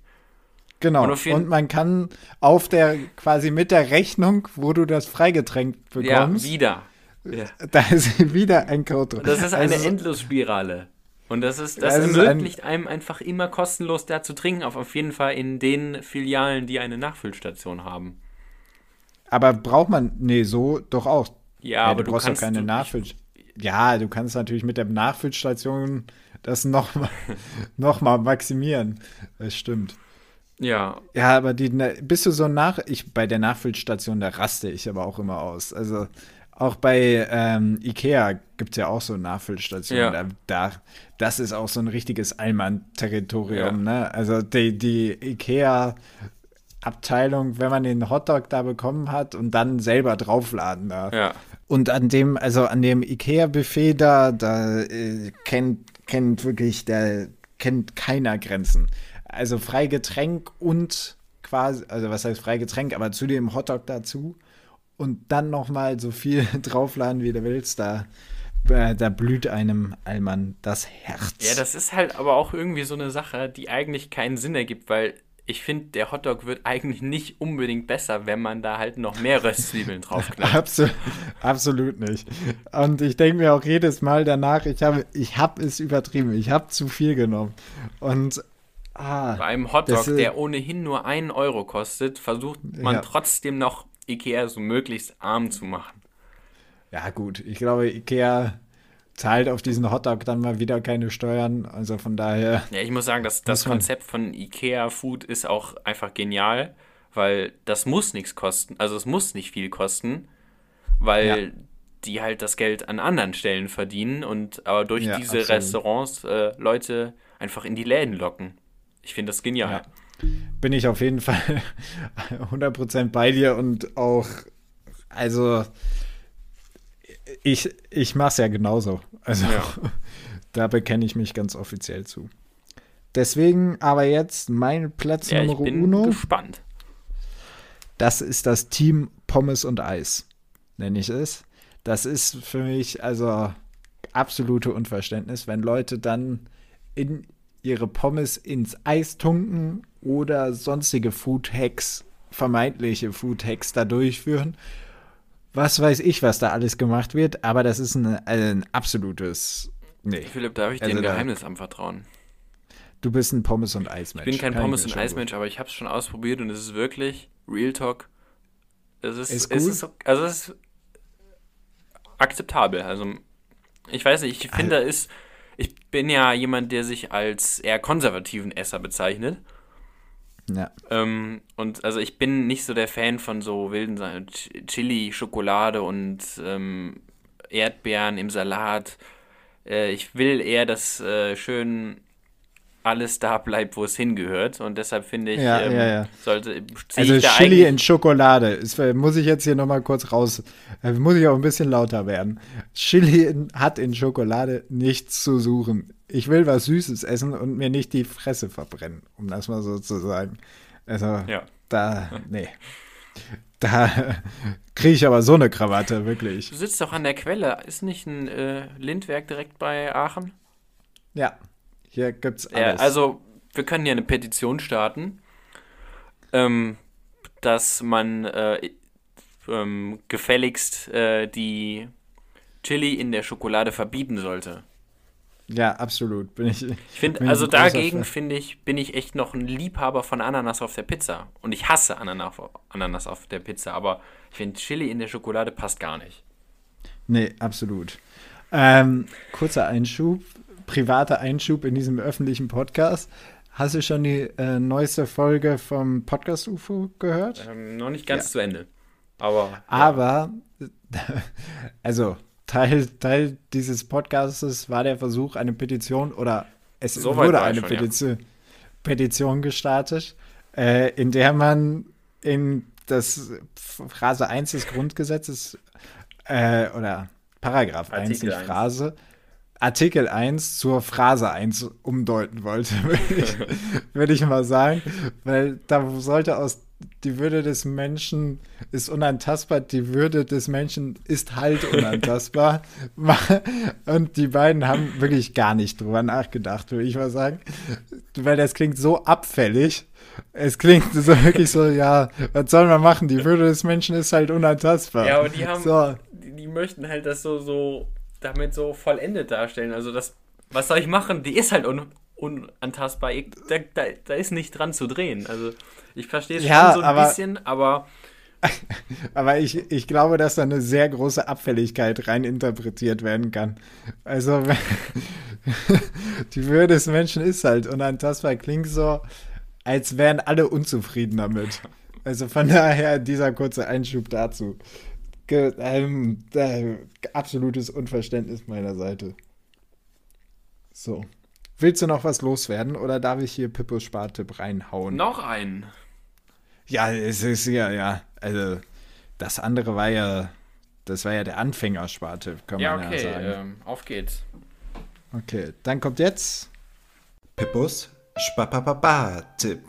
genau. und Und, man kann auf der, quasi mit der Rechnung, wo du das Freigetränk Ja, bekommst, wieder. Ja. da ist <laughs> wieder ein Code drin. Das ist eine Also, Endlosspirale. Und das ist, das Das ist ein- ermöglicht einem einfach immer kostenlos da zu trinken, auf, auf jeden Fall in den Filialen, die eine Nachfüllstation haben. Aber braucht man, nee, so doch auch. Ja, aber du du brauchst kannst doch keine du- Nachfüll. Ja, du kannst natürlich mit der Nachfüllstation das nochmal <laughs> noch mal maximieren. Das stimmt. Ja, Ja, aber die, ne, bist du so nach, ich, bei der Nachfüllstation, da raste ich aber auch immer aus. Also auch bei ähm, Ikea gibt es ja auch so Nachfüllstationen. Ja. Da, da, das ist auch so ein richtiges Allmann-Territorium, Ja. ne? Also die, die Ikea-Abteilung, wenn man den Hotdog da bekommen hat und dann selber draufladen darf. ja. Und an dem, also an dem IKEA-Buffet da, da äh, kennt, kennt wirklich, der kennt keiner Grenzen. Also Freigetränk und quasi, also was heißt Freigetränk, aber zu dem Hotdog dazu und dann nochmal so viel <laughs> draufladen, wie du willst, da, äh, da blüht einem Allmann das Herz. Ja, das ist halt aber auch irgendwie so eine Sache, die eigentlich keinen Sinn ergibt, weil ich finde, der Hotdog wird eigentlich nicht unbedingt besser, wenn man da halt noch mehr Röstzwiebeln <laughs> draufknallt. Absol absolut nicht. Und ich denke mir auch jedes Mal danach, ich habe ich hab es übertrieben, ich habe zu viel genommen. Und ah, Bei einem Hotdog, ist- der ohnehin nur einen Euro kostet, versucht man Ja. trotzdem noch Ikea so möglichst arm zu machen. ja gut, ich glaube, Ikea zahlt auf diesen Hotdog dann mal wieder keine Steuern. Also von daher, Ja, ich muss sagen, das, das Konzept von Ikea Food ist auch einfach genial, weil das muss nichts kosten. Also es muss nicht viel kosten, weil Ja. die halt das Geld an anderen Stellen verdienen und aber durch Ja, diese absolut. Restaurants äh, Leute einfach in die Läden locken. Ich finde das genial. Ja. Bin ich auf jeden Fall <laughs> 100% bei dir und auch, also ich, ich mache es ja genauso. Also Ja. <laughs> da bekenne ich mich ganz offiziell zu. Deswegen aber jetzt mein Platz Ja, ich Nummer bin uno. gespannt. Das ist das Team Pommes und Eis, nenne ich es. Das ist für mich also absolute Unverständnis, wenn Leute dann in ihre Pommes ins Eis tunken oder sonstige Food Hacks, vermeintliche Food Hacks da durchführen. Was weiß ich, was da alles gemacht wird, aber das ist ein, ein absolutes. Nee, Philipp, darf ich dir Also ein da- Geheimnis anvertrauen? du bist ein Pommes und Eismensch. Ich bin kein Kann Pommes- und Eismensch, aber ich habe es schon ausprobiert und es ist wirklich Real Talk. Es ist, Ist es gut? ist, also es ist akzeptabel. Also ich weiß nicht, ich finde ist, ich bin ja jemand, der sich als eher konservativen Esser bezeichnet. Ja. Ähm, und also ich bin nicht so der Fan von so wilden Ch- Chili, Schokolade und ähm, Erdbeeren im Salat. Äh, ich will eher, dass äh, schön alles da bleibt, wo es hingehört. Und deshalb finde ich, Ja, ähm, ja, ja. sollte Also Chili in Schokolade. Ist, äh, muss ich jetzt hier nochmal kurz raus. Äh, muss ich auch ein bisschen lauter werden. Chili hat in Schokolade nichts zu suchen. Ich will was Süßes essen und mir nicht die Fresse verbrennen, um das mal so zu sagen. Also, Ja. da, nee. Da <laughs> kriege ich aber so eine Krawatte, wirklich. Du sitzt doch an der Quelle. Ist nicht ein äh, Lindwerk direkt bei Aachen? Ja, hier gibt's Ja, alles. also, wir können ja eine Petition starten, ähm, dass man äh, ähm, gefälligst äh, die Chili in der Schokolade verbieten sollte. ja, absolut. Bin ich, Ich finde, bin also dagegen finde ich, bin ich echt noch ein Liebhaber von Ananas auf der Pizza. Und ich hasse Ananas, Ananas auf der Pizza, aber ich finde Chili in der Schokolade passt gar nicht. Nee, absolut. Ähm, kurzer Einschub, privater Einschub in diesem öffentlichen Podcast. Hast du schon die äh, neueste Folge vom Podcast UFO gehört? Ähm, noch nicht ganz Ja. zu Ende. Aber Aber, <laughs> also, Teil, Teil dieses Podcastes war der Versuch, eine Petition oder es So wurde eine schon, ja. Petition, Petition gestartet, äh, in der man in das Phrase 1 des Grundgesetzes äh, oder Paragraph 1, Artikel nicht 1. Phrase, Artikel 1 zur Phrase 1 umdeuten wollte, <laughs> würde ich, würde ich mal sagen. Weil da sollte aus die Würde des Menschen ist unantastbar, die Würde des Menschen ist halt unantastbar. <laughs> Und die beiden haben wirklich gar nicht drüber nachgedacht, würde ich mal sagen. Weil das klingt so abfällig. Es klingt so <laughs> wirklich so, ja, was soll man machen? Die Würde des Menschen ist halt unantastbar. Ja, aber die haben, So. die, die möchten halt das so, so, damit so vollendet darstellen. Also das, was soll ich machen? Die ist halt un, unantastbar. Da, da, da ist nicht dran zu drehen. Also ich verstehe es Ja, schon so ein aber- bisschen, aber <laughs> Aber ich, ich glaube, dass da eine sehr große Abfälligkeit rein interpretiert werden kann. Also, <laughs> die Würde des Menschen ist halt unantastbar. Klingt so, als wären alle unzufrieden damit. Also von daher dieser kurze Einschub dazu. Ge ähm, äh, absolutes Unverständnis meiner Seite. So. Willst du noch was loswerden oder darf ich hier Pippos Spartipp reinhauen? noch ein. Ja, es ist ja, ja. Also, das andere war ja, das war ja der Anfängersparte, kann Ja, man okay, ja sagen. ähm, auf geht's. Okay, dann kommt jetzt. Pippus Spapapapa-Tipp.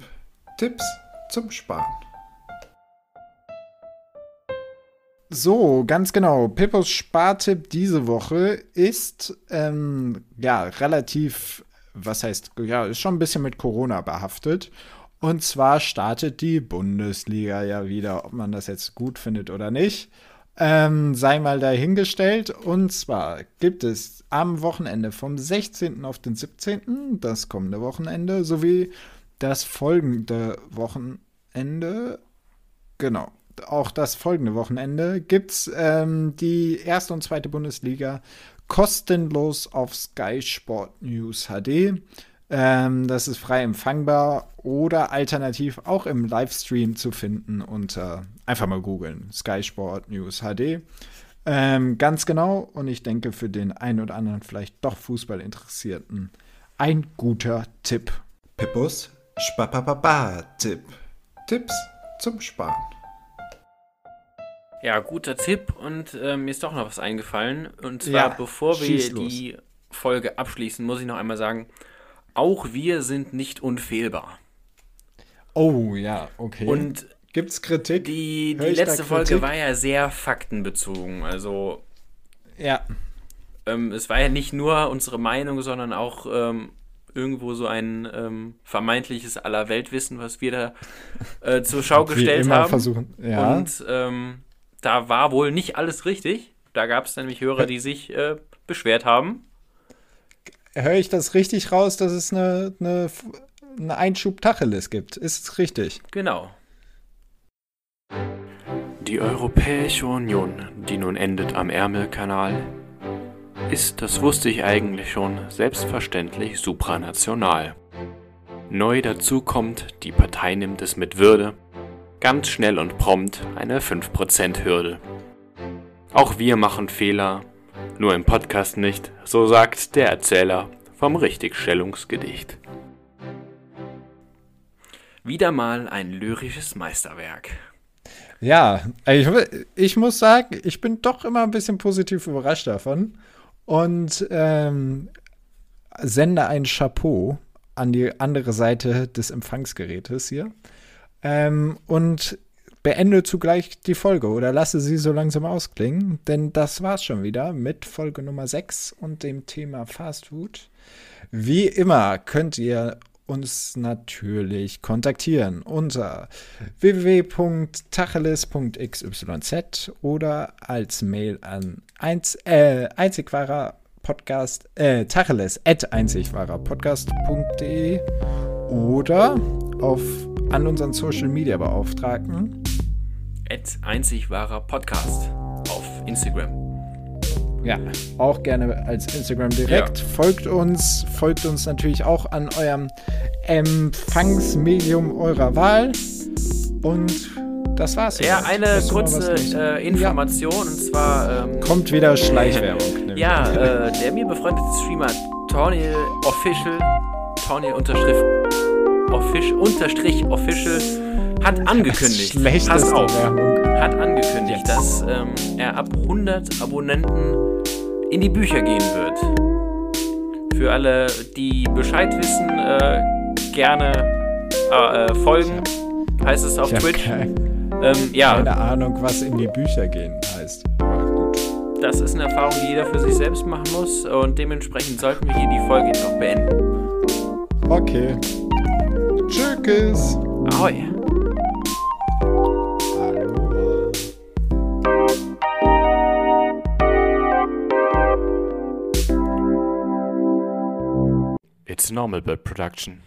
Tipps zum Sparen. So, ganz genau. Pippos Spartipp diese Woche ist ähm, ja relativ, was heißt, ja, ist schon ein bisschen mit Corona behaftet. Und zwar startet die Bundesliga ja wieder, ob man das jetzt gut findet oder nicht. Ähm, sei mal dahingestellt. Und zwar gibt es am Wochenende vom 16. auf den 17., das kommende Wochenende, sowie das folgende Wochenende, genau, auch das folgende Wochenende gibt es ähm, die erste und zweite Bundesliga kostenlos auf Sky Sport News HD. Ähm, das ist frei empfangbar oder alternativ auch im Livestream zu finden unter einfach mal googeln Sky Sport News HD. Ähm, ganz genau und ich denke für den einen oder anderen vielleicht doch Fußballinteressierten ein guter Tipp. Pippus Spapapapa-Tipp. Tipps zum Sparen. Ja, guter Tipp und ähm, mir ist doch noch was eingefallen. Und zwar, Ja, bevor wir die Folge abschließen, muss ich noch einmal sagen, auch wir sind nicht unfehlbar. Oh ja, okay. Und gibt's Kritik? die, die letzte Folge war ja sehr faktenbezogen. Also ja, ähm, es war ja nicht nur unsere Meinung, sondern auch ähm, irgendwo so ein ähm, vermeintliches Allerweltwissen, was wir da äh, <laughs> zur Schau Wie gestellt immer haben. versuchen. Ja. Und ähm, da war wohl nicht alles richtig. Da gab es nämlich Hörer, die sich äh, beschwert haben. Höre ich das richtig raus, dass es eine, eine, eine Einschub Tacheles gibt? Ist es richtig? Genau. die Europäische Union, die nun endet am Ärmelkanal, ist, das wusste ich eigentlich schon, selbstverständlich supranational. Neu dazu kommt, die Partei nimmt es mit Würde, ganz schnell und prompt eine 5%-Hürde. Auch wir machen Fehler, nur im Podcast nicht, so sagt der Erzähler vom Richtigstellungsgedicht. Wieder mal ein lyrisches Meisterwerk. Ja, ich, ich muss sagen, ich bin doch immer ein bisschen positiv überrascht davon und ähm, sende ein Chapeau an die andere Seite des Empfangsgerätes hier ähm, und beende zugleich die Folge oder lasse sie so langsam ausklingen, denn das war's schon wieder mit Folge Nummer 6 und dem Thema Fast Food. Wie immer könnt ihr uns natürlich kontaktieren unter www.tacheles.xyz oder als Mail an einz, äh, einzigwahrer Podcast, äh, einzigwahrerpodcast.de oder auf, an unseren Social Media Beauftragten at einzigwahrer Podcast auf Instagram. Ja, auch gerne als Instagram direkt. Ja. Folgt uns, folgt uns natürlich auch an eurem Empfangsmedium eurer Wahl. Und das war's. Ja, eine kurze äh, Information ja. und zwar. Ähm, Kommt wieder <laughs> Schleichwerbung. ja, äh, der mir befreundete Streamer Tony Official, Tony Unterstrich Official, Unterstrich Official hat angekündigt, pass auf, hat angekündigt, Jetzt. dass ähm, er ab 100 Abonnenten in die Bücher gehen wird. Für alle, die Bescheid wissen, äh, gerne äh, äh folgen, heißt es auf Twitch. Kein, ähm, ja. Keine Ahnung, was in die Bücher gehen heißt. Das ist eine Erfahrung, die jeder für sich selbst machen muss und dementsprechend sollten wir hier die Folge jetzt auch beenden. Okay. Tschüss. Ahoi. It's normal bird production.